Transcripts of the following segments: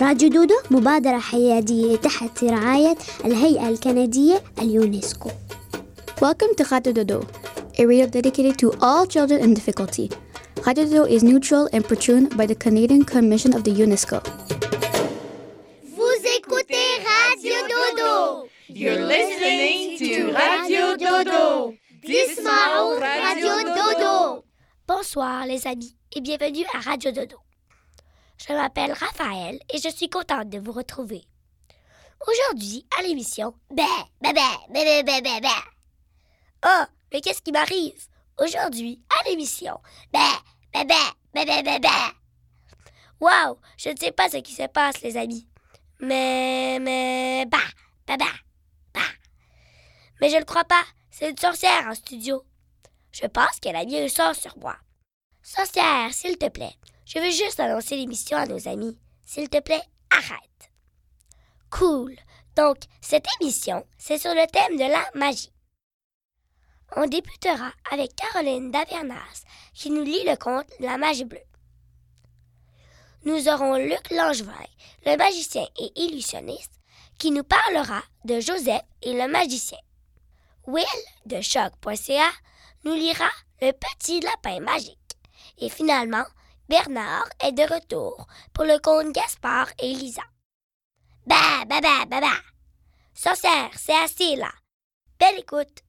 راديو دودو مبادرة حيادية تحت رعاية الهيئة الكندية اليونسكو Welcome to Radio Dodo, a radio dedicated to all children in difficulty. Radio Dodo is neutral and patroned by the Canadian Commission of the UNESCO. Vous écoutez Radio Dodo. You're listening to Radio Dodo. Dismao Radio Dodo. Bonsoir les amis et bienvenue à Radio Dodo. Je m'appelle Raphaël et je suis contente de vous retrouver. Aujourd'hui, à l'émission Bé, bé, bé, bé. Oh, mais qu'est-ce qui m'arrive? Aujourd'hui, à l'émission Bé, bé, bé, bé. Wow, je ne sais pas ce qui se passe, les amis. Mais, mais, bah, bah, bah, bah. Mais je ne crois pas, c'est une sorcière en studio. Je pense qu'elle a mis un sort sur moi. Sorcière, s'il te plaît, je veux juste annoncer l'émission à nos amis. S'il te plaît, arrête. Cool. Donc, cette émission, c'est sur le thème de la magie. On débutera avec Caroline Davernas qui nous lit le conte La magie bleue. Nous aurons Luc Langevin, le magicien et illusionniste, qui nous parlera de Joseph et le magicien. Will de choc.ca nous lira Le petit lapin magique. Et finalement, Bernard est de retour pour le conte Gaspard et Lisa. Bah, bah, bah, bah, bah. Sorcière, c'est assez là. Belle écoute.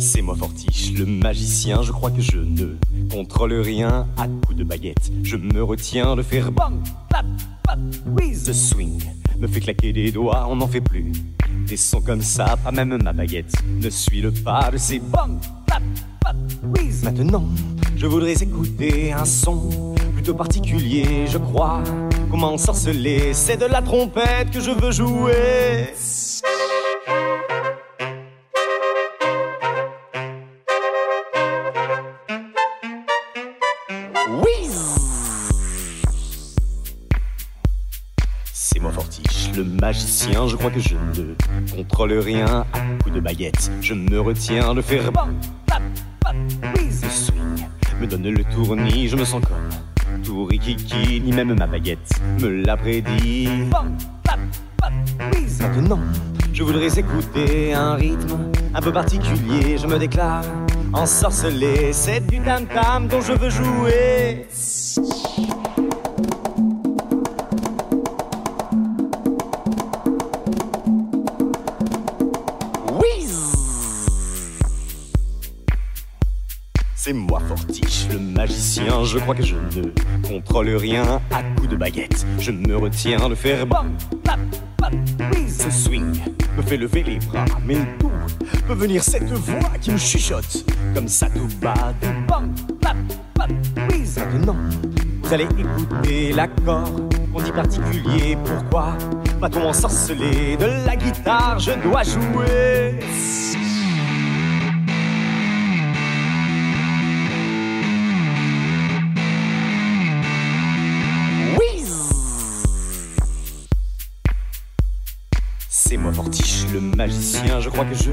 C'est moi Fortiche, le magicien, je crois que je ne contrôle rien à coups de baguette. Je me retiens de faire bang, clap, pap, whiz. The swing me fait claquer des doigts, on n'en fait plus. Des sons comme ça, pas même ma baguette ne suit le pas de ces bang, clap, pap, whiz. Maintenant, je voudrais écouter un son plutôt particulier, je crois. Comment sorceler, c'est de la trompette que je veux jouer. Magicien, je crois que je ne contrôle rien à coups de baguette. Je me retiens de faire pap, whiz. Le swing me donne le tournis, je me sens comme tout rikiki, ni même ma baguette me l'a prédit. Pap. Maintenant, je voudrais écouter un rythme un peu particulier, je me déclare ensorcelé, c'est du tam-tam dont je veux jouer. C'est moi Fortiche, le magicien, je crois que je ne contrôle rien à coups de baguette. Je me retiens de faire bam, pap, whiz. Ce swing me fait lever les bras, mais d'où peut venir cette voix qui me chuchote comme ça tout bas, du bam, pap, whiz. Maintenant, vous allez écouter l'accord qu'on dit particulier. Pourquoi va-t-on ensorceler de la guitare? Je dois jouer. Magicien, je crois que je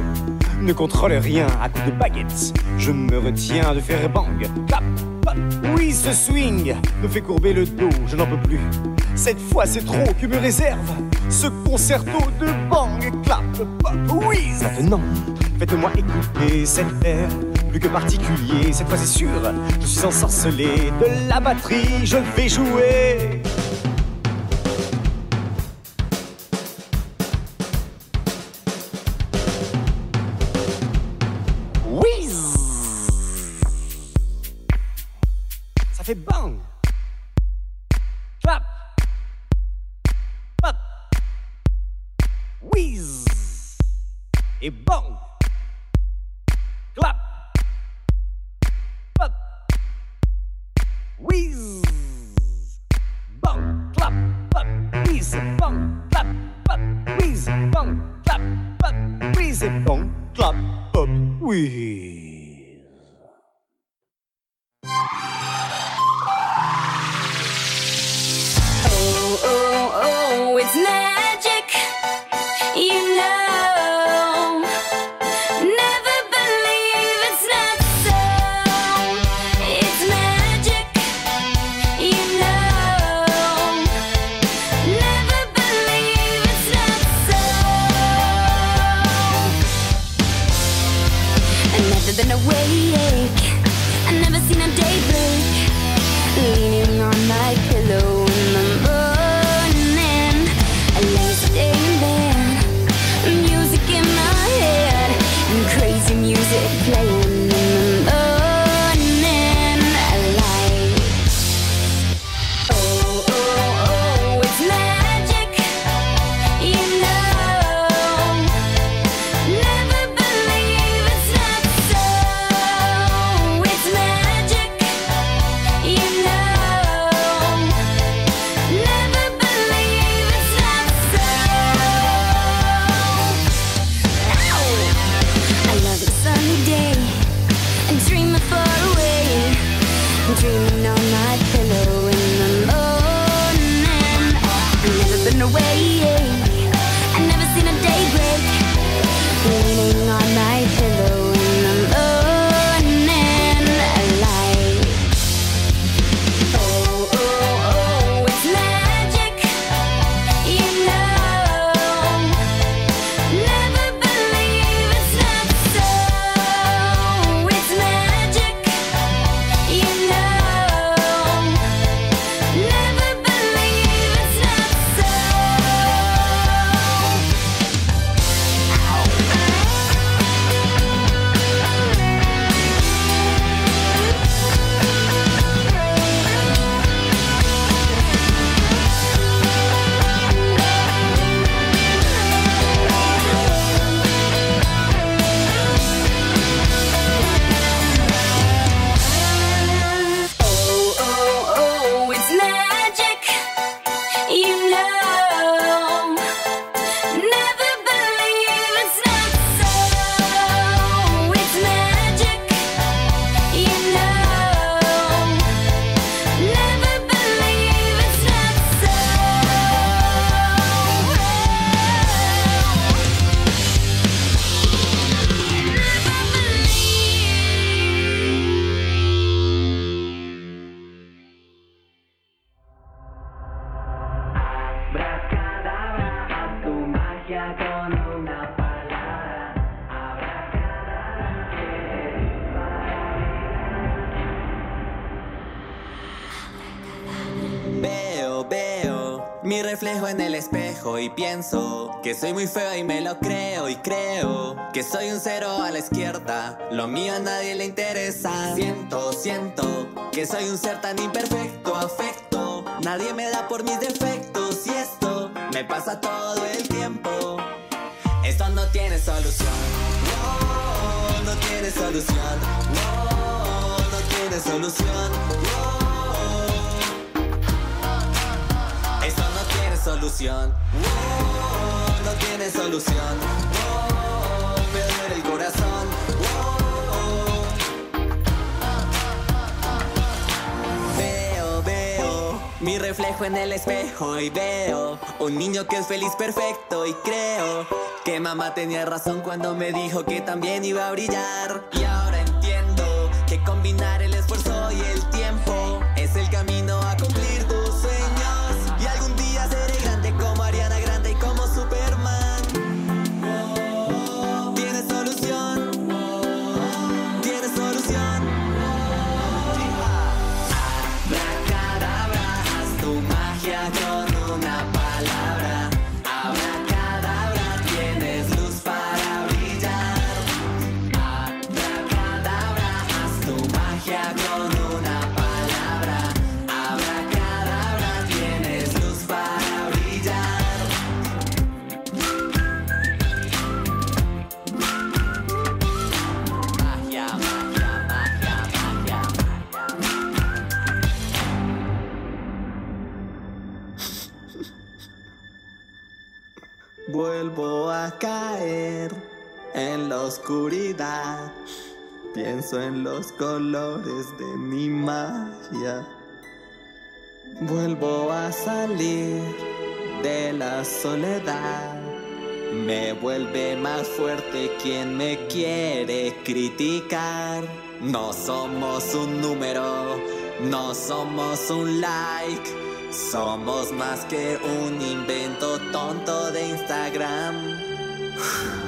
ne contrôle rien à coups de baguette. Je me retiens de faire bang, clap, pap. Oui, ce swing me fait courber le dos, je n'en peux plus. Cette fois, c'est trop que me réserve ce concerto de bang, clap, pap, whiz. Maintenant, faites-moi écouter cet air plus que particulier. Cette fois, c'est sûr, je suis ensorcelé de la batterie, je vais jouer. bong, clap, bop wheezy, bong, clap, bop wheezy, bong, clap, bop wheezy. Que soy muy feo y me lo creo y creo que soy un cero a la izquierda. Lo mío a nadie le interesa. Siento, siento que soy un ser tan imperfecto, afecto. Nadie me da por mis defectos y esto me pasa todo el tiempo. Esto no tiene solución. No, no tiene solución. No, no tiene solución. Esto no tiene solución. No tiene solución. Wow, me duele el corazón. Wow. Veo, veo mi reflejo en el espejo y veo un niño que es feliz, perfecto y creo que mamá tenía razón cuando me dijo que también iba a brillar. Y ahora entiendo que combinar el esfuerzo y el tiempo Vuelvo a caer en la oscuridad. Pienso en los colores de mi magia. Vuelvo a salir de la soledad. Me vuelve más fuerte quien me quiere criticar. No somos un número, no somos un like. Somos más que un invento tonto de Instagram.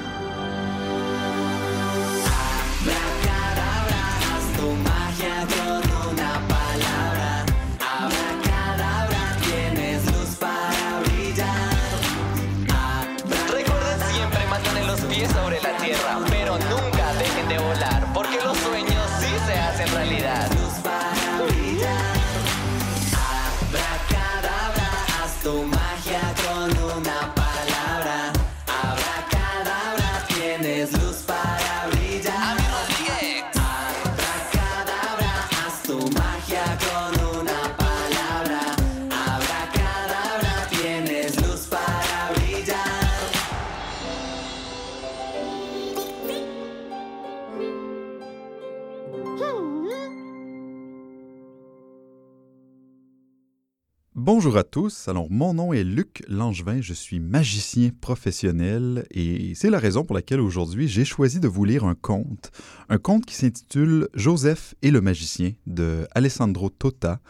Bonjour à tous. Alors, mon nom est Luc Langevin. Je suis magicien professionnel et c'est la raison pour laquelle aujourd'hui j'ai choisi de vous lire un conte. Un conte qui s'intitule Joseph et le magicien de Alessandro Tota.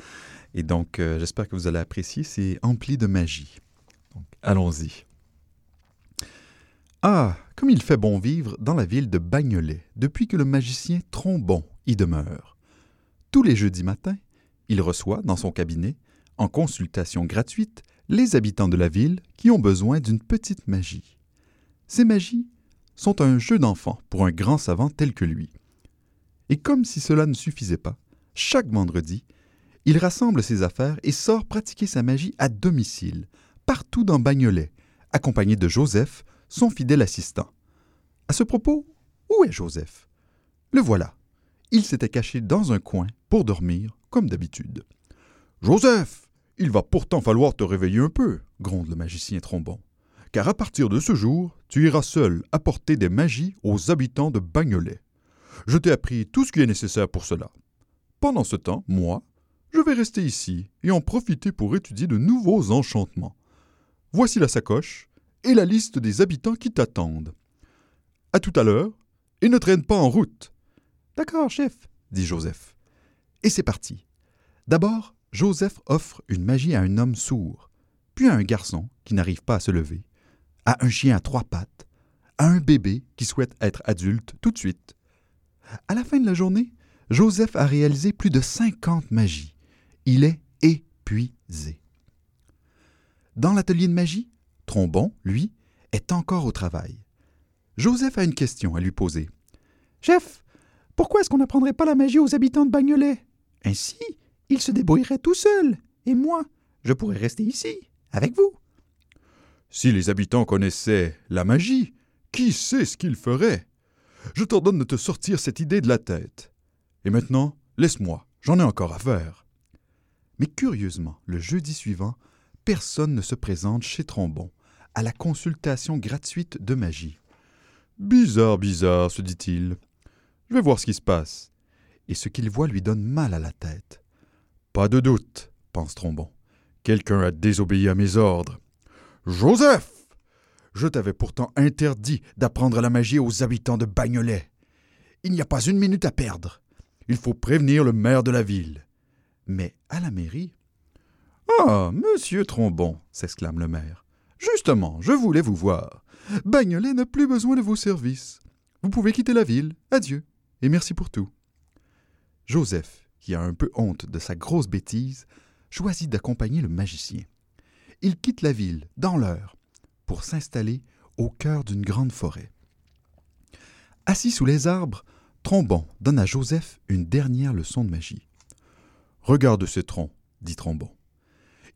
Et donc, euh, j'espère que vous allez apprécier. C'est empli de magie. Allons-y. Ah, comme il fait bon vivre dans la ville de Bagnolet depuis que le magicien Trombon y demeure. Tous les jeudis matins, il reçoit dans son cabinet en consultation gratuite les habitants de la ville qui ont besoin d'une petite magie. Ces magies sont un jeu d'enfant pour un grand savant tel que lui. Et comme si cela ne suffisait pas, chaque vendredi, il rassemble ses affaires et sort pratiquer sa magie à domicile, partout dans Bagnolet, accompagné de Joseph, son fidèle assistant. À ce propos, où est Joseph? Le voilà. Il s'était caché dans un coin pour dormir, comme d'habitude. Joseph il va pourtant falloir te réveiller un peu, gronde le magicien Trombon, car à partir de ce jour, tu iras seul apporter des magies aux habitants de Bagnolet. Je t'ai appris tout ce qui est nécessaire pour cela. Pendant ce temps, moi, je vais rester ici et en profiter pour étudier de nouveaux enchantements. Voici la sacoche et la liste des habitants qui t'attendent. À tout à l'heure, et ne traîne pas en route. D'accord, chef, dit Joseph. Et c'est parti. D'abord, Joseph offre une magie à un homme sourd, puis à un garçon qui n'arrive pas à se lever, à un chien à trois pattes, à un bébé qui souhaite être adulte tout de suite. À la fin de la journée, Joseph a réalisé plus de 50 magies. Il est épuisé. Dans l'atelier de magie, Trombon, lui, est encore au travail. Joseph a une question à lui poser. Chef, pourquoi est-ce qu'on n'apprendrait pas la magie aux habitants de Bagnolet? Ainsi, il se débrouillerait tout seul, et moi, je pourrais rester ici, avec vous. Si les habitants connaissaient la magie, qui sait ce qu'ils feraient? Je t'ordonne de te sortir cette idée de la tête. Et maintenant, laisse-moi, j'en ai encore à faire. Mais curieusement, le jeudi suivant, personne ne se présente chez Trombon, à la consultation gratuite de magie. Bizarre, bizarre, se dit-il. Je vais voir ce qui se passe. Et ce qu'il voit lui donne mal à la tête. Pas de doute, pense Trombon. Quelqu'un a désobéi à mes ordres. Joseph Je t'avais pourtant interdit d'apprendre la magie aux habitants de Bagnolet. Il n'y a pas une minute à perdre. Il faut prévenir le maire de la ville. Mais à la mairie? Ah, monsieur Trombon s'exclame le maire. Justement, je voulais vous voir. Bagnolet n'a plus besoin de vos services. Vous pouvez quitter la ville. Adieu, et merci pour tout. Joseph, qui a un peu honte de sa grosse bêtise, choisit d'accompagner le magicien. Il quitte la ville, dans l'heure, pour s'installer au cœur d'une grande forêt. Assis sous les arbres, Trombon donne à Joseph une dernière leçon de magie. Regarde ces troncs, dit Trombon.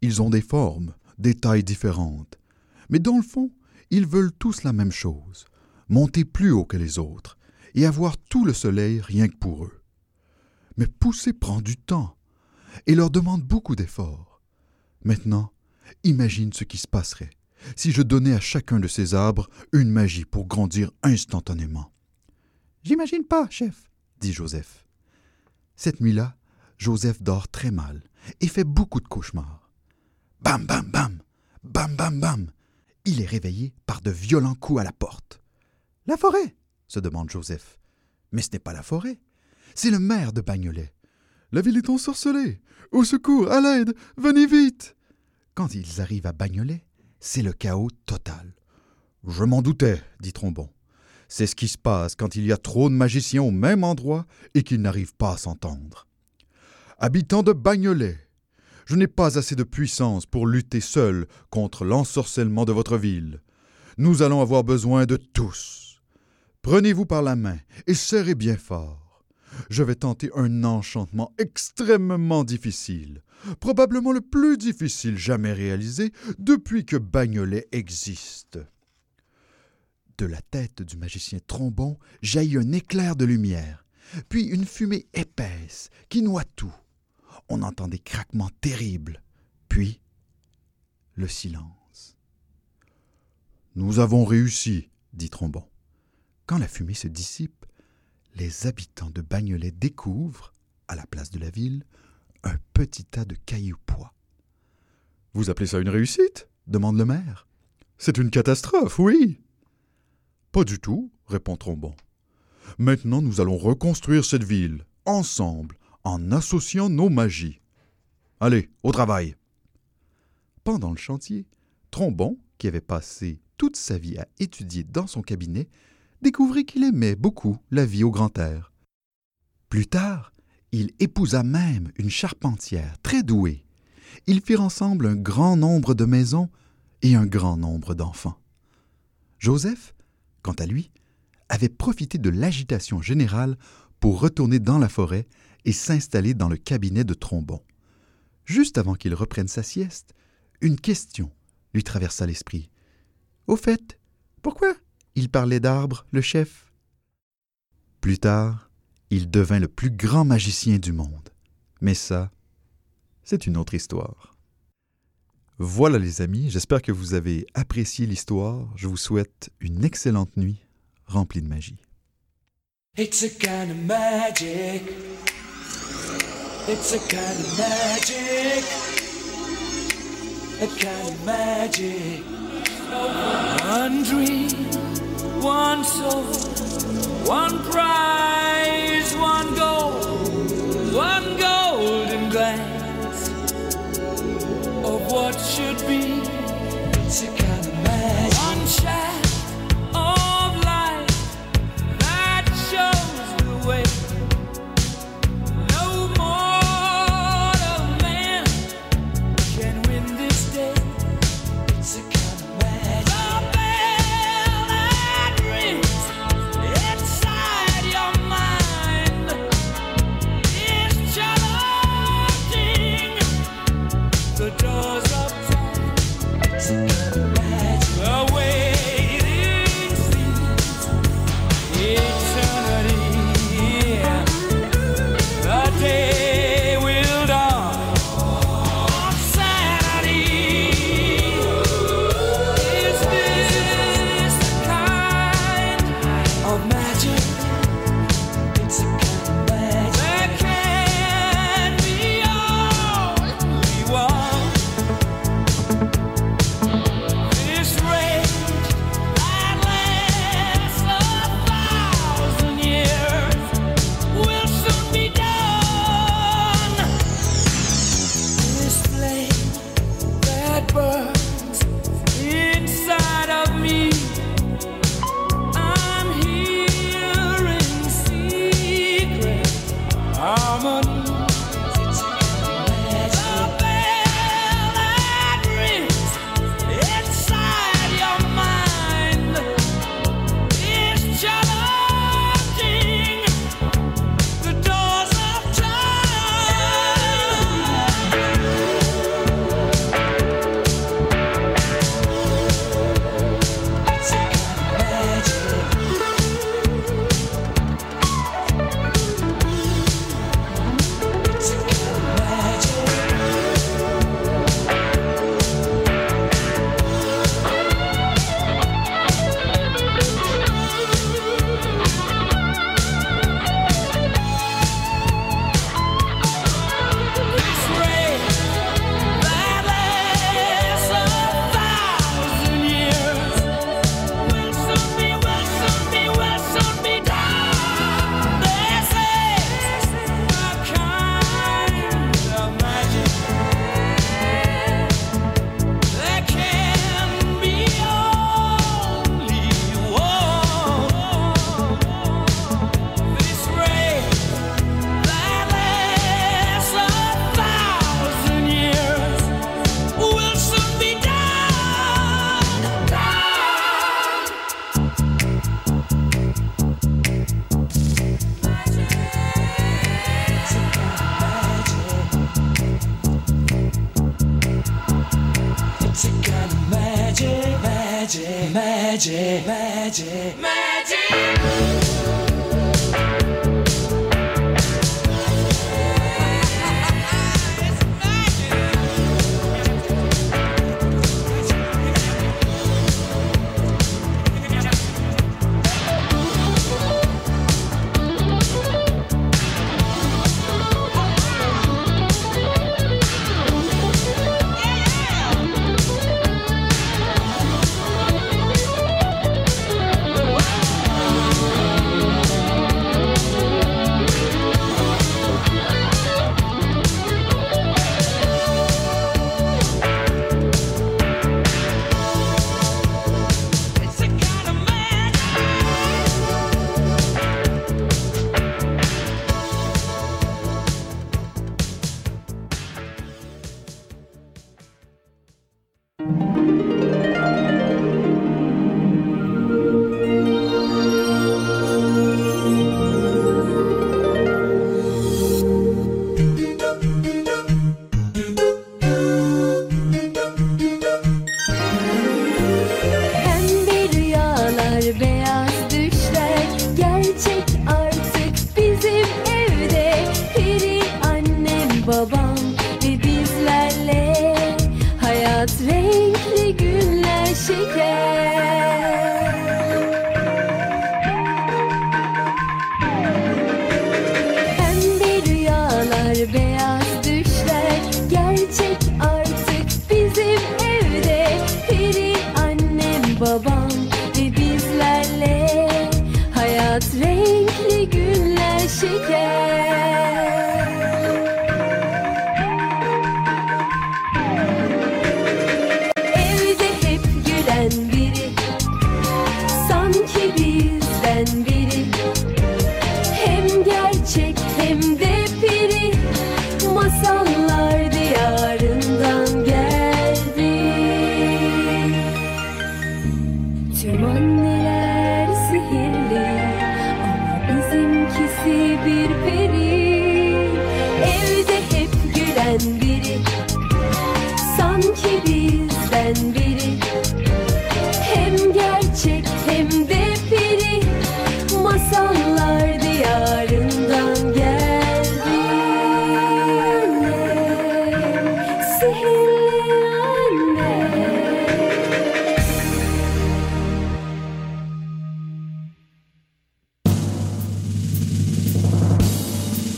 Ils ont des formes, des tailles différentes, mais dans le fond, ils veulent tous la même chose, monter plus haut que les autres et avoir tout le soleil rien que pour eux. Mais pousser prend du temps et leur demande beaucoup d'efforts. Maintenant, imagine ce qui se passerait si je donnais à chacun de ces arbres une magie pour grandir instantanément. J'imagine pas, chef, dit Joseph. Cette nuit-là, Joseph dort très mal et fait beaucoup de cauchemars. Bam, bam, bam, bam, bam, bam. Il est réveillé par de violents coups à la porte. La forêt se demande Joseph. Mais ce n'est pas la forêt, c'est le maire de Bagnolet. La ville est ensorcelée. Au secours, à l'aide, venez vite. Quand ils arrivent à Bagnolet, c'est le chaos total. Je m'en doutais, dit Trombon. C'est ce qui se passe quand il y a trop de magiciens au même endroit et qu'ils n'arrivent pas à s'entendre. Habitants de Bagnolet, je n'ai pas assez de puissance pour lutter seul contre l'ensorcellement de votre ville. Nous allons avoir besoin de tous. Prenez-vous par la main et serrez bien fort. Je vais tenter un enchantement extrêmement difficile, probablement le plus difficile jamais réalisé depuis que Bagnolet existe. De la tête du magicien Trombon jaillit un éclair de lumière, puis une fumée épaisse qui noie tout on entend des craquements terribles, puis le silence. Nous avons réussi, dit Trombon. Quand la fumée se dissipe, les habitants de Bagnolet découvrent, à la place de la ville, un petit tas de cailloux pois. Vous appelez ça une réussite? demande le maire. C'est une catastrophe, oui. Pas du tout, répond Trombon. Maintenant nous allons reconstruire cette ville, ensemble, en associant nos magies. Allez, au travail. Pendant le chantier, Trombon, qui avait passé toute sa vie à étudier dans son cabinet, découvrit qu'il aimait beaucoup la vie au grand air. Plus tard, il épousa même une charpentière très douée. Ils firent ensemble un grand nombre de maisons et un grand nombre d'enfants. Joseph, quant à lui, avait profité de l'agitation générale pour retourner dans la forêt et s'installer dans le cabinet de Trombon. Juste avant qu'il reprenne sa sieste, une question lui traversa l'esprit. Au fait, pourquoi il parlait d'arbres, le chef Plus tard, il devint le plus grand magicien du monde. Mais ça, c'est une autre histoire. Voilà les amis, j'espère que vous avez apprécié l'histoire. Je vous souhaite une excellente nuit remplie de magie. One soul, one prize, one goal, one golden glance of what should be.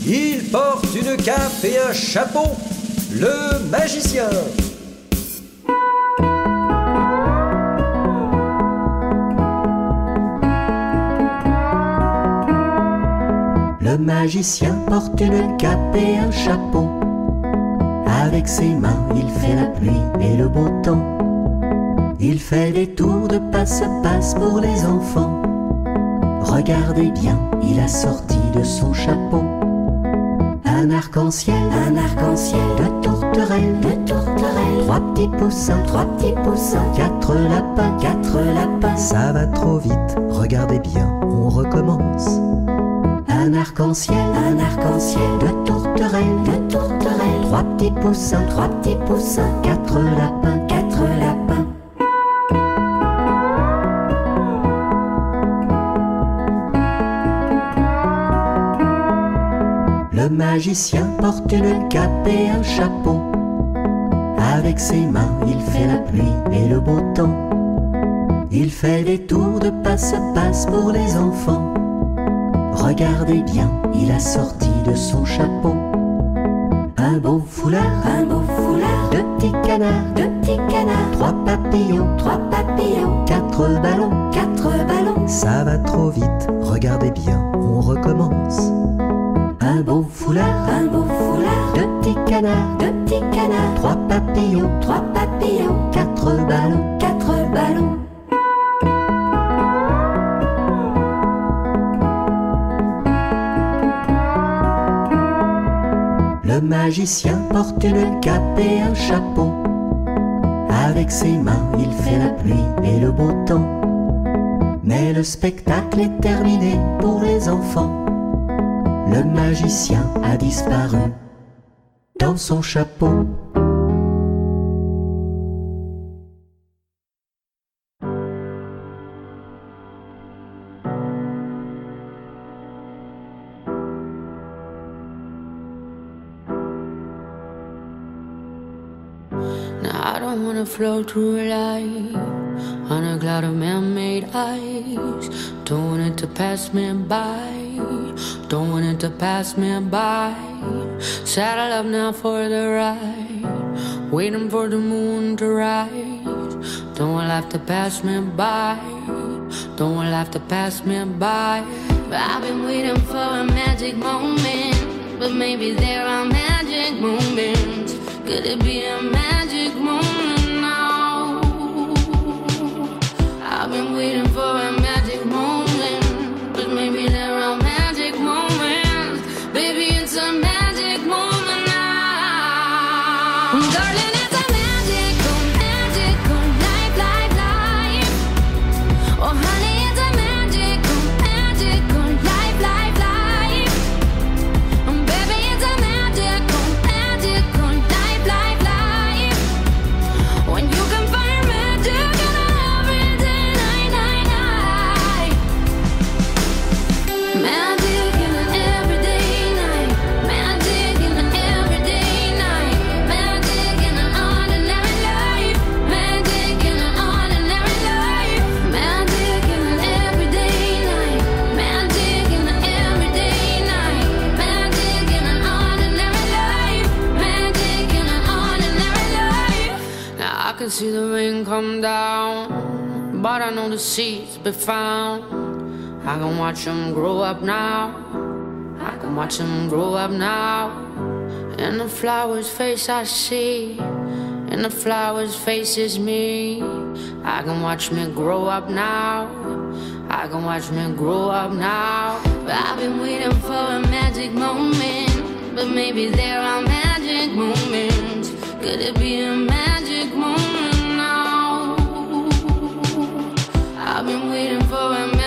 Il porte une cape et un chapeau, le magicien. Le magicien porte une cape et un chapeau. Avec ses mains, il fait la pluie et le beau temps. Il fait des tours de passe-passe pour les enfants. Regardez bien, il a sorti de son chapeau arc-en-ciel, un arc-en-ciel de tourterelles, de tourterelles. Trois petits poussins, trois petits poussins, quatre lapins, quatre lapins. Ça va trop vite, regardez bien, on recommence. Un arc-en-ciel, un arc-en-ciel de tourterelles, de tourterelles. Trois petits poussins, trois petits poussins, quatre lapins, quatre lapins. Magicien porte une cape et un chapeau. Avec ses mains, il fait la pluie et le beau temps. Il fait des tours de passe-passe pour les enfants. Regardez bien, il a sorti de son chapeau un beau foulard, un beau foulard de petits canards, de petits canards. Trois papillons, trois papillons, quatre ballons, quatre ballons. Ça va trop vite, regardez bien, on recommence. Un beau foulard, un beau foulard de petits canards, de petits canards. Trois papillons, trois papillons, quatre ballons, quatre ballons. Le magicien porte une cape et un chapeau. Avec ses mains, il fait la pluie et le beau temps. Mais le spectacle est terminé pour les enfants le magicien a disparu dans son chapeau. I don't wanna float through life on a cloud of man-made ice. Don't want it to pass me by. Don't want it to pass me by. Saddle up now for the ride. Waiting for the moon to rise. Don't want life to pass me by. Don't want life to pass me by. But I've been waiting for a magic moment. But maybe there are magic moments. Could it be a magic seeds be found. I can watch them grow up now. I can watch them grow up now. In the flower's face I see, in the flower's face is me. I can watch me grow up now. I can watch me grow up now. I've been waiting for a magic moment, but maybe there are magic moments. Could it be a magic I've been waiting for a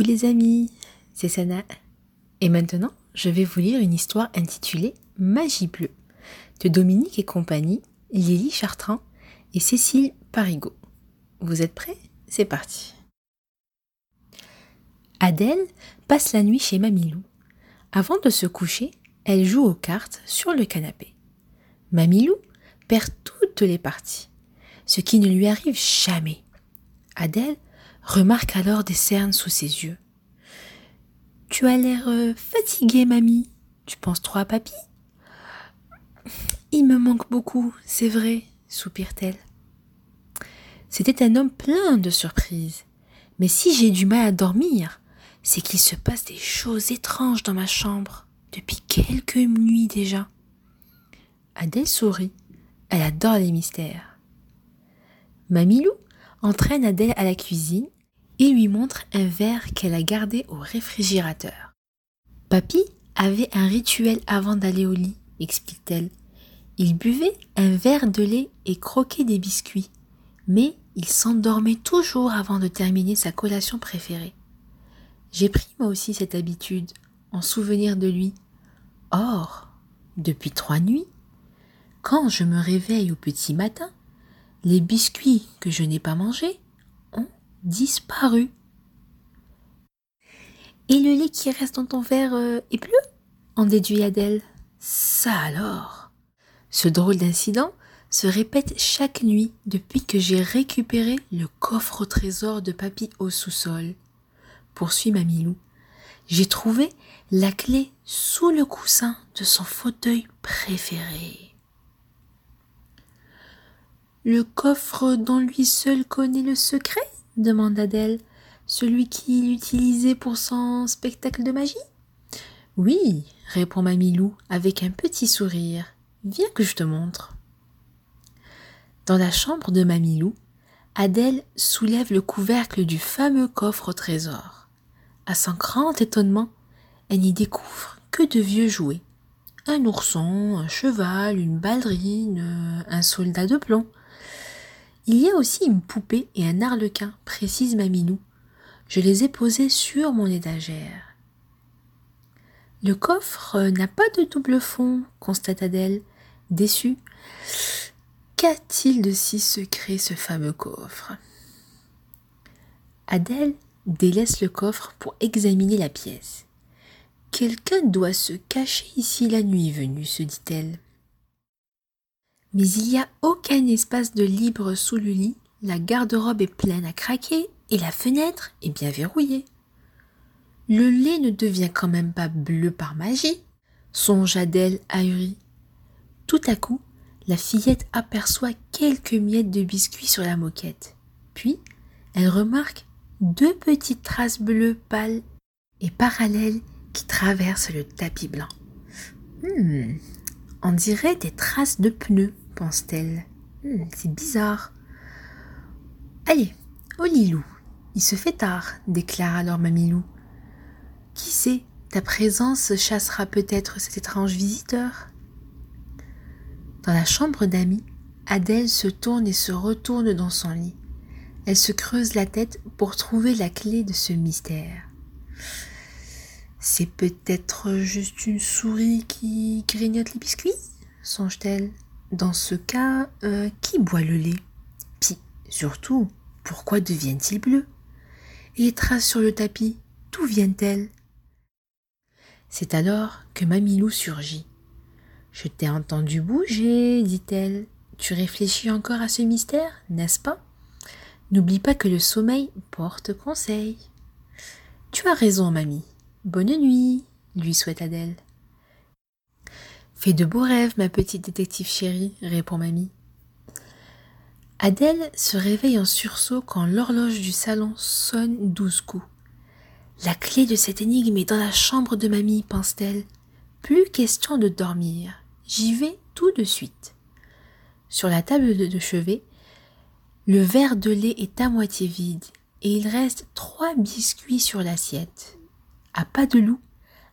Les amis, c'est Sana. Et maintenant, je vais vous lire une histoire intitulée Magie bleue de Dominique et compagnie, Lily Chartrand et Cécile Parigot. Vous êtes prêts? C'est parti. Adèle passe la nuit chez Mamilou. Avant de se coucher, elle joue aux cartes sur le canapé. Mamilou perd toutes les parties, ce qui ne lui arrive jamais. Adèle remarque alors des cernes sous ses yeux. Tu as l'air euh, fatiguée, mamie. Tu penses trop à papy? Il me manque beaucoup, c'est vrai, soupire-t-elle. C'était un homme plein de surprises. Mais si j'ai du mal à dormir, c'est qu'il se passe des choses étranges dans ma chambre depuis quelques nuits déjà. Adèle sourit. Elle adore les mystères. Mamilou entraîne Adèle à la cuisine et lui montre un verre qu'elle a gardé au réfrigérateur. Papy avait un rituel avant d'aller au lit, explique-t-elle. Il buvait un verre de lait et croquait des biscuits, mais il s'endormait toujours avant de terminer sa collation préférée. J'ai pris moi aussi cette habitude, en souvenir de lui. Or, depuis trois nuits, quand je me réveille au petit matin, les biscuits que je n'ai pas mangés disparu. Et le lait qui reste dans ton verre euh, est bleu en déduit Adèle? Ça alors? Ce drôle d'incident se répète chaque nuit depuis que j'ai récupéré le coffre au trésor de papy au sous-sol. Poursuit Mamilou. J'ai trouvé la clé sous le coussin de son fauteuil préféré. Le coffre dont lui seul connaît le secret? Demande Adèle. Celui qu'il utilisait pour son spectacle de magie? Oui, répond Mamilou avec un petit sourire. Viens que je te montre. Dans la chambre de Mamilou, Adèle soulève le couvercle du fameux coffre au trésor. À son grand étonnement, elle n'y découvre que de vieux jouets. Un ourson, un cheval, une ballerine, un soldat de plomb. Il y a aussi une poupée et un arlequin, précise Mamilou. Je les ai posés sur mon étagère. Le coffre n'a pas de double fond, constate Adèle, déçue. Qu'a-t-il de si secret ce fameux coffre? Adèle délaisse le coffre pour examiner la pièce. Quelqu'un doit se cacher ici la nuit venue, se dit-elle. Mais il n'y a aucun espace de libre sous le lit, la garde-robe est pleine à craquer et la fenêtre est bien verrouillée. Le lait ne devient quand même pas bleu par magie, songe Adèle ahurie. Tout à coup, la fillette aperçoit quelques miettes de biscuits sur la moquette. Puis, elle remarque deux petites traces bleues pâles et parallèles qui traversent le tapis blanc. Hmm, on dirait des traces de pneus, pense-t-elle. Hmm, c'est bizarre. Allez, au lit, Il se fait tard, déclare alors Mamilou. Qui sait, ta présence chassera peut-être cet étrange visiteur? Dans la chambre d'Ami, Adèle se tourne et se retourne dans son lit. Elle se creuse la tête pour trouver la clé de ce mystère. C'est peut-être juste une souris qui grignote les biscuits? songe-t-elle. Dans ce cas, euh, qui boit le lait? Puis, surtout, pourquoi devient-il bleu? Et les traces sur le tapis, d'où viennent-elles C'est alors que Mamilou surgit. Je t'ai entendu bouger, dit-elle. Tu réfléchis encore à ce mystère, n'est-ce pas? N'oublie pas que le sommeil porte conseil. Tu as raison, mamie. Bonne nuit, lui souhaite Adèle. De beaux rêves, ma petite détective chérie, répond mamie. Adèle se réveille en sursaut quand l'horloge du salon sonne douze coups. La clé de cette énigme est dans la chambre de mamie, pense-t-elle. Plus question de dormir. J'y vais tout de suite. Sur la table de chevet, le verre de lait est à moitié vide et il reste trois biscuits sur l'assiette. À pas de loup,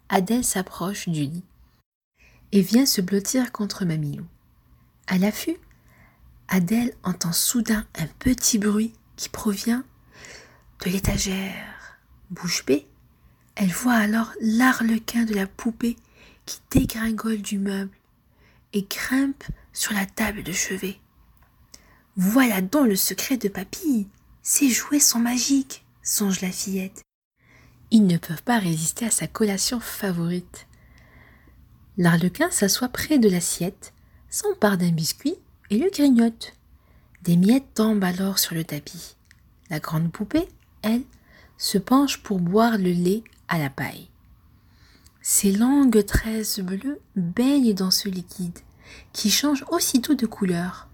Adèle s'approche du lit et vient se blottir contre Mamilou. À l'affût, Adèle entend soudain un petit bruit qui provient de l'étagère. Bouche bée, elle voit alors l'arlequin de la poupée qui dégringole du meuble et grimpe sur la table de chevet. Voilà donc le secret de papy. Ces jouets sont magiques, songe la fillette. Ils ne peuvent pas résister à sa collation favorite. L'arlequin s'assoit près de l'assiette, s'empare d'un biscuit et le grignote. Des miettes tombent alors sur le tapis. La grande poupée, elle, se penche pour boire le lait à la paille. Ses longues tresses bleues baignent dans ce liquide, qui change aussitôt de couleur.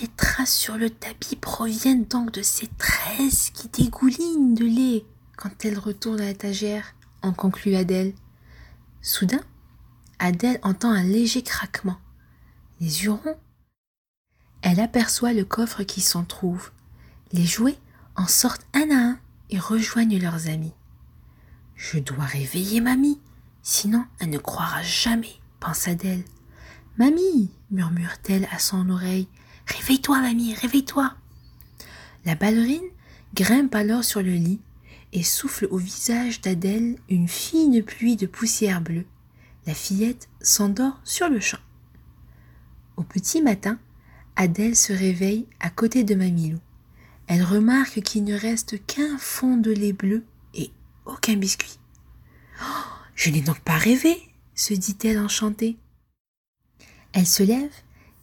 Les traces sur le tapis proviennent donc de ces tresses qui dégoulinent de lait quand elle retourne à l'étagère, en conclut Adèle. Soudain, Adèle entend un léger craquement. Les yeux ronds. Elle aperçoit le coffre qui s'en trouve. Les jouets en sortent un à un et rejoignent leurs amis. Je dois réveiller mamie, sinon elle ne croira jamais, pense Adèle. Mamie, murmure-t-elle à son oreille, réveille-toi, mamie, réveille-toi. La ballerine grimpe alors sur le lit et souffle au visage d'Adèle une fine pluie de poussière bleue. La fillette s'endort sur le champ. Au petit matin, Adèle se réveille à côté de Mamilou. Elle remarque qu'il ne reste qu'un fond de lait bleu et aucun biscuit. Oh, je n'ai donc pas rêvé, se dit-elle enchantée. Elle se lève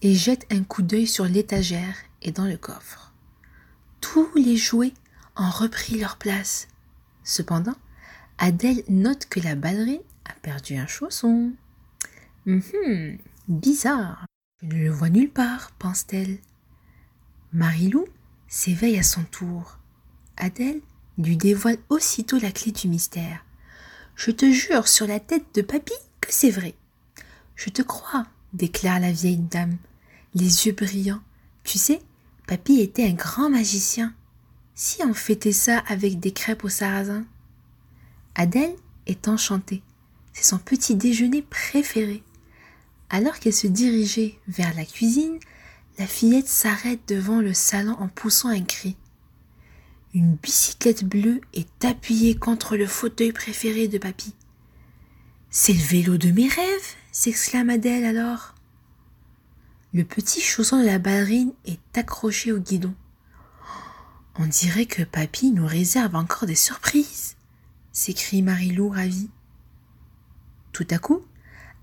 et jette un coup d'œil sur l'étagère et dans le coffre. Tous les jouets ont repris leur place. Cependant, Adèle note que la ballerine a perdu un chausson. Hum, bizarre. Je ne le vois nulle part, pense-t-elle. Marilou s'éveille à son tour. Adèle lui dévoile aussitôt la clé du mystère. Je te jure sur la tête de papy que c'est vrai. Je te crois, déclare la vieille dame, les yeux brillants. Tu sais, papy était un grand magicien. Si on fêtait ça avec des crêpes au sarrasin Adèle est enchantée. C'est son petit déjeuner préféré. Alors qu'elle se dirigeait vers la cuisine, la fillette s'arrête devant le salon en poussant un cri. Une bicyclette bleue est appuyée contre le fauteuil préféré de papy. C'est le vélo de mes rêves s'exclame Adèle alors. Le petit chausson de la ballerine est accroché au guidon. On dirait que papy nous réserve encore des surprises, s'écrie Marilou ravie. Tout à coup,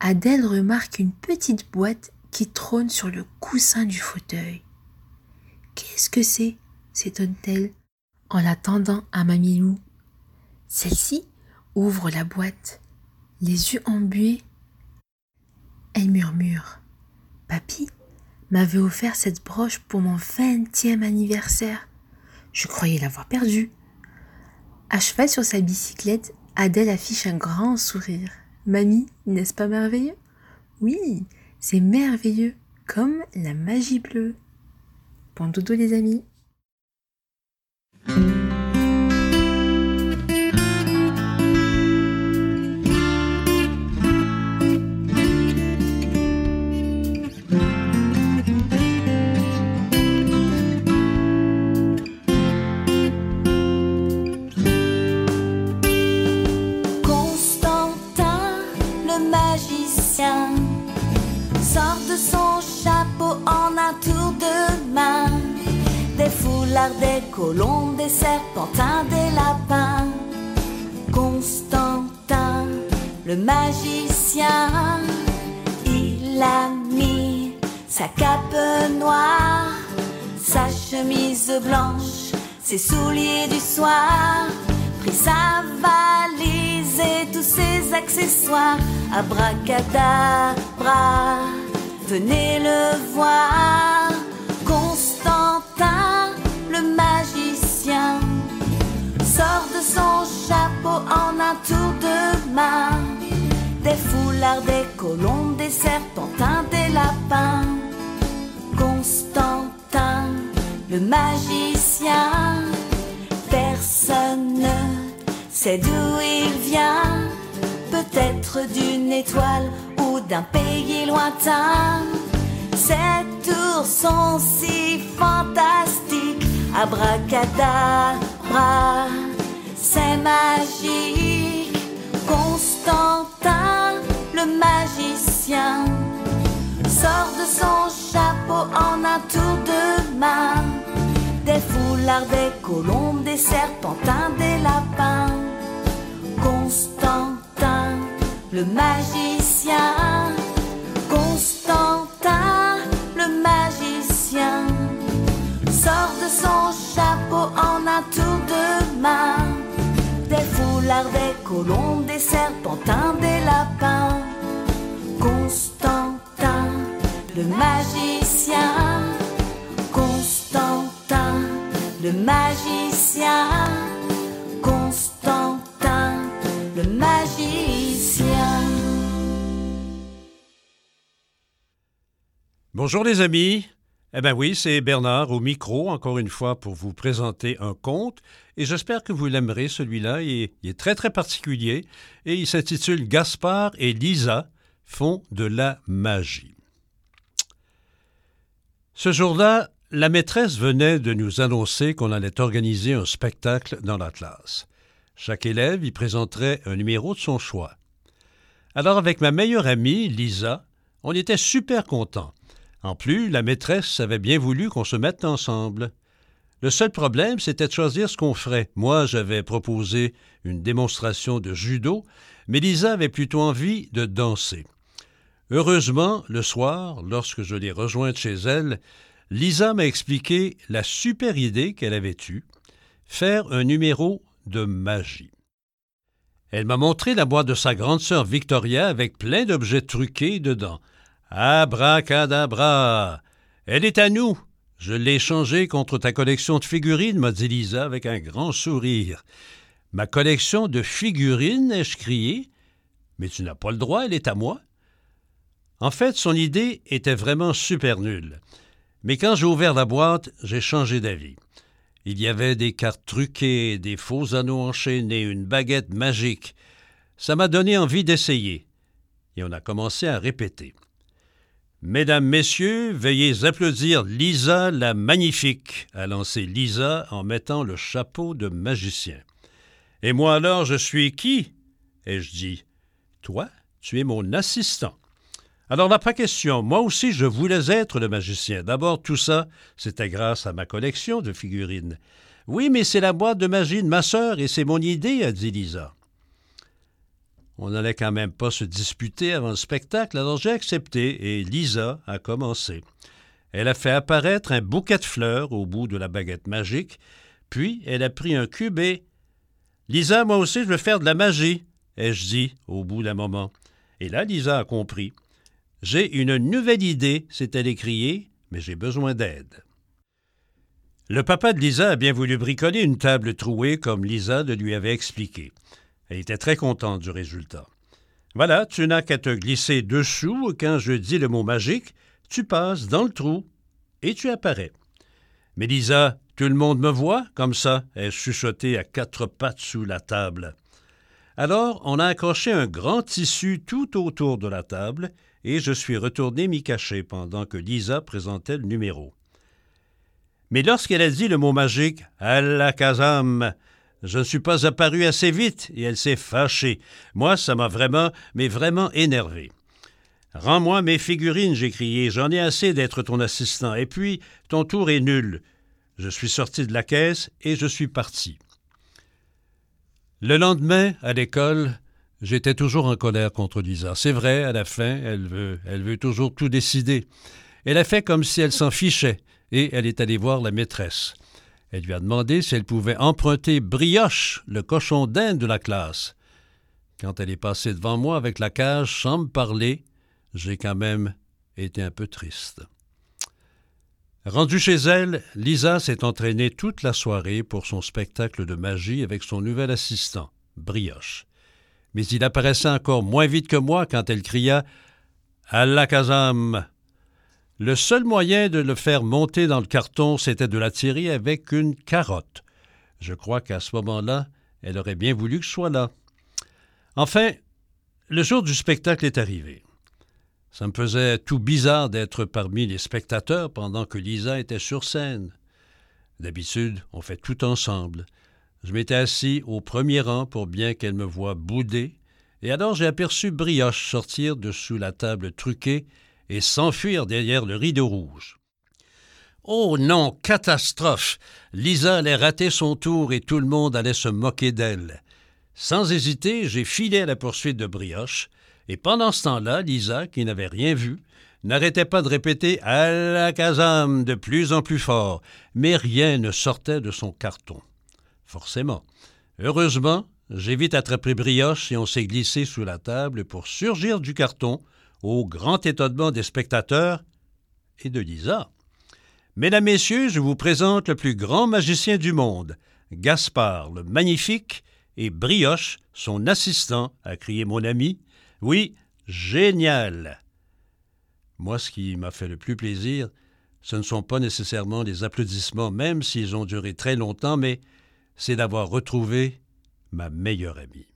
Adèle remarque une petite boîte qui trône sur le coussin du fauteuil. Qu'est-ce que c'est? s'étonne-t-elle en la tendant à Mamilou. Celle-ci ouvre la boîte, les yeux embués. Elle murmure Papy m'avait offert cette broche pour mon vingtième anniversaire. Je croyais l'avoir perdue. À cheval sur sa bicyclette, Adèle affiche un grand sourire. Mamie, n'est-ce pas merveilleux? Oui, c'est merveilleux, comme la magie bleue. Bon dodo les amis. Magicien, sort de son chapeau en un tour de main. Des foulards, des colombes, des serpentins, des lapins. Constantin, le magicien, il a mis sa cape noire, sa chemise blanche, ses souliers du soir, pris sa valise et tous ses accessoires. Abracadabra, venez le voir. Constantin, le magicien, sort de son chapeau en un tour de main. Des foulards, des colombes, des serpentins, des lapins. Constantin, le magicien, personne ne sait d'où il vient. Peut-être d'une étoile ou d'un pays lointain. Ces tours sont si fantastiques. Abracadabra, c'est magique. Constantin, le magicien, sort de son chapeau en un. Des foulards, des colombes, des serpentins, des lapins. Constantin, le magicien. Constantin, le magicien, sort de son chapeau en un tour de main. Des foulards, des colombes, des serpentins, des lapins. Constantin, le magicien. Le magicien. Constantin, le magicien. Bonjour les amis. Eh bien oui, c'est Bernard au micro, encore une fois, pour vous présenter un conte. Et j'espère que vous l'aimerez, celui-là. Il, il est très, très particulier. Et il s'intitule Gaspard et Lisa font de la magie. Ce jour-là, la maîtresse venait de nous annoncer qu'on allait organiser un spectacle dans la classe. Chaque élève y présenterait un numéro de son choix. Alors, avec ma meilleure amie, Lisa, on était super contents. En plus, la maîtresse avait bien voulu qu'on se mette ensemble. Le seul problème, c'était de choisir ce qu'on ferait. Moi, j'avais proposé une démonstration de judo, mais Lisa avait plutôt envie de danser. Heureusement, le soir, lorsque je l'ai rejointe chez elle, Lisa m'a expliqué la super idée qu'elle avait eue, faire un numéro de magie. Elle m'a montré la boîte de sa grande sœur Victoria avec plein d'objets truqués dedans. Abracadabra! Elle est à nous! Je l'ai échangé contre ta collection de figurines, m'a dit Lisa avec un grand sourire. Ma collection de figurines, ai-je crié. Mais tu n'as pas le droit, elle est à moi. En fait, son idée était vraiment super nulle. Mais quand j'ai ouvert la boîte, j'ai changé d'avis. Il y avait des cartes truquées, des faux anneaux enchaînés, une baguette magique. Ça m'a donné envie d'essayer. Et on a commencé à répéter. Mesdames, Messieurs, veuillez applaudir Lisa la Magnifique, a lancé Lisa en mettant le chapeau de magicien. Et moi alors, je suis qui? ai-je dit. Toi, tu es mon assistant. Alors là, pas question. Moi aussi, je voulais être le magicien. D'abord, tout ça, c'était grâce à ma collection de figurines. Oui, mais c'est la boîte de magie de ma sœur et c'est mon idée, a dit Lisa. On n'allait quand même pas se disputer avant le spectacle, alors j'ai accepté et Lisa a commencé. Elle a fait apparaître un bouquet de fleurs au bout de la baguette magique, puis elle a pris un cube et. Lisa, moi aussi, je veux faire de la magie, ai-je dit au bout d'un moment. Et là, Lisa a compris. J'ai une nouvelle idée, s'est-elle écriée, mais j'ai besoin d'aide. Le papa de Lisa a bien voulu bricoler une table trouée comme Lisa le lui avait expliqué. Elle était très contente du résultat. Voilà, tu n'as qu'à te glisser dessous quand je dis le mot magique, tu passes dans le trou et tu apparais. Mais Lisa, tout le monde me voit comme ça, ai chuchoté à quatre pattes sous la table. Alors, on a accroché un grand tissu tout autour de la table et je suis retourné m'y cacher pendant que Lisa présentait le numéro. Mais lorsqu'elle a dit le mot magique Alakazam, je ne suis pas apparu assez vite et elle s'est fâchée. Moi, ça m'a vraiment, mais vraiment énervé. Rends-moi mes figurines, j'ai crié. J'en ai assez d'être ton assistant. Et puis, ton tour est nul. Je suis sorti de la caisse et je suis parti. Le lendemain, à l'école, j'étais toujours en colère contre Lisa. C'est vrai, à la fin, elle veut, elle veut toujours tout décider. Elle a fait comme si elle s'en fichait et elle est allée voir la maîtresse. Elle lui a demandé si elle pouvait emprunter Brioche, le cochon d'Inde de la classe. Quand elle est passée devant moi avec la cage sans me parler, j'ai quand même été un peu triste. Rendue chez elle, Lisa s'est entraînée toute la soirée pour son spectacle de magie avec son nouvel assistant, Brioche. Mais il apparaissait encore moins vite que moi quand elle cria Alakazam le seul moyen de le faire monter dans le carton, c'était de l'attirer avec une carotte. Je crois qu'à ce moment-là, elle aurait bien voulu que je sois là. Enfin, le jour du spectacle est arrivé. Ça me faisait tout bizarre d'être parmi les spectateurs pendant que Lisa était sur scène. D'habitude, on fait tout ensemble. Je m'étais assis au premier rang pour bien qu'elle me voie bouder, et alors j'ai aperçu Brioche sortir de sous la table truquée et s'enfuir derrière le rideau rouge. Oh non, catastrophe. Lisa allait rater son tour et tout le monde allait se moquer d'elle. Sans hésiter, j'ai filé à la poursuite de Brioche, et pendant ce temps-là, Lisa, qui n'avait rien vu, n'arrêtait pas de répéter Alakazam de plus en plus fort, mais rien ne sortait de son carton. Forcément. Heureusement, j'ai vite attrapé Brioche et on s'est glissé sous la table pour surgir du carton au grand étonnement des spectateurs et de Lisa. Mesdames, Messieurs, je vous présente le plus grand magicien du monde, Gaspard le Magnifique, et Brioche, son assistant, a crié mon ami. Oui, génial. Moi, ce qui m'a fait le plus plaisir, ce ne sont pas nécessairement les applaudissements, même s'ils ont duré très longtemps, mais c'est d'avoir retrouvé ma meilleure amie.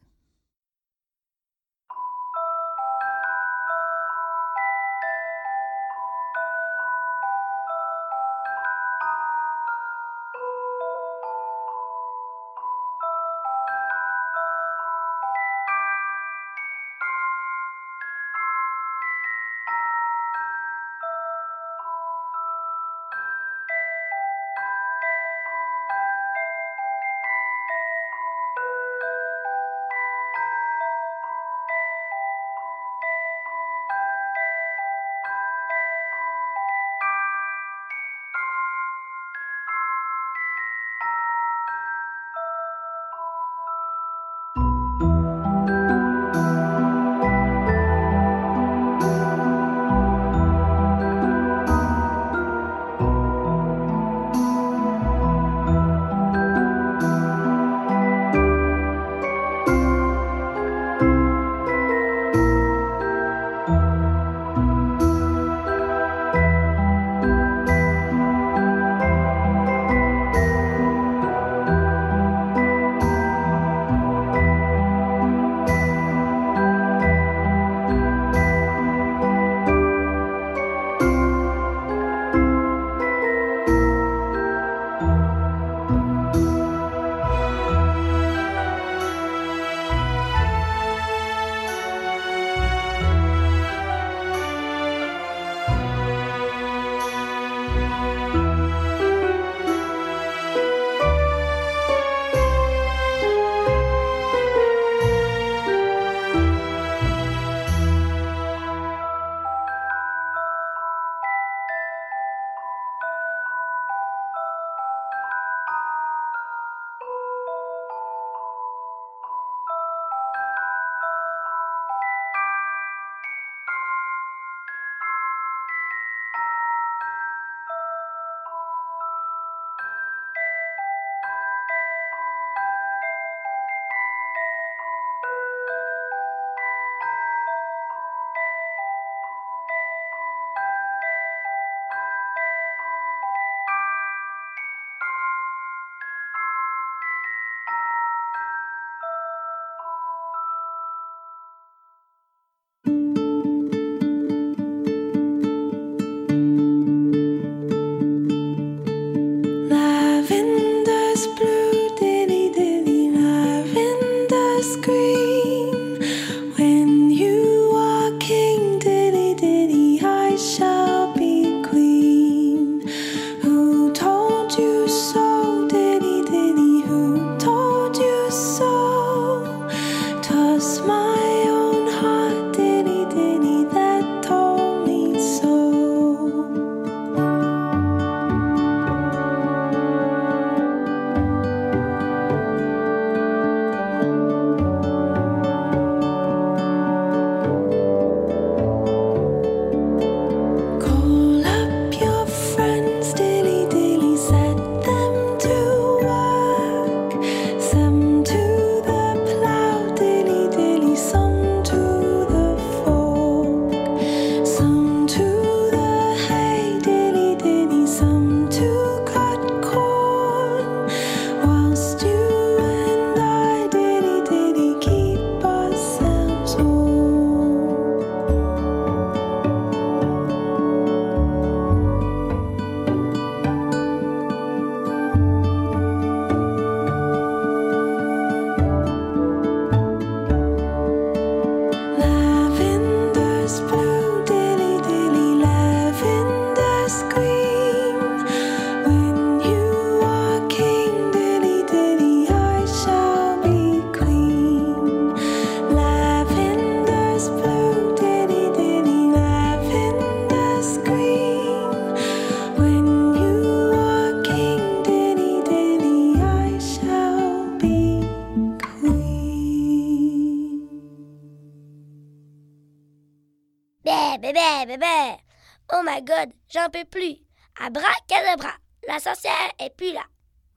Oh my god, j'en peux plus. Abracadabra, la sorcière est plus là.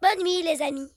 Bonne nuit, les amis.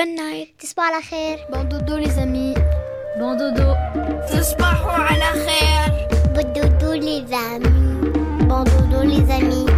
Good night. تصبحوا على خير. Bon dodo les amis. Bon dodo. تصبحوا على خير. Bon dodo les amis. Bon dodo les amis.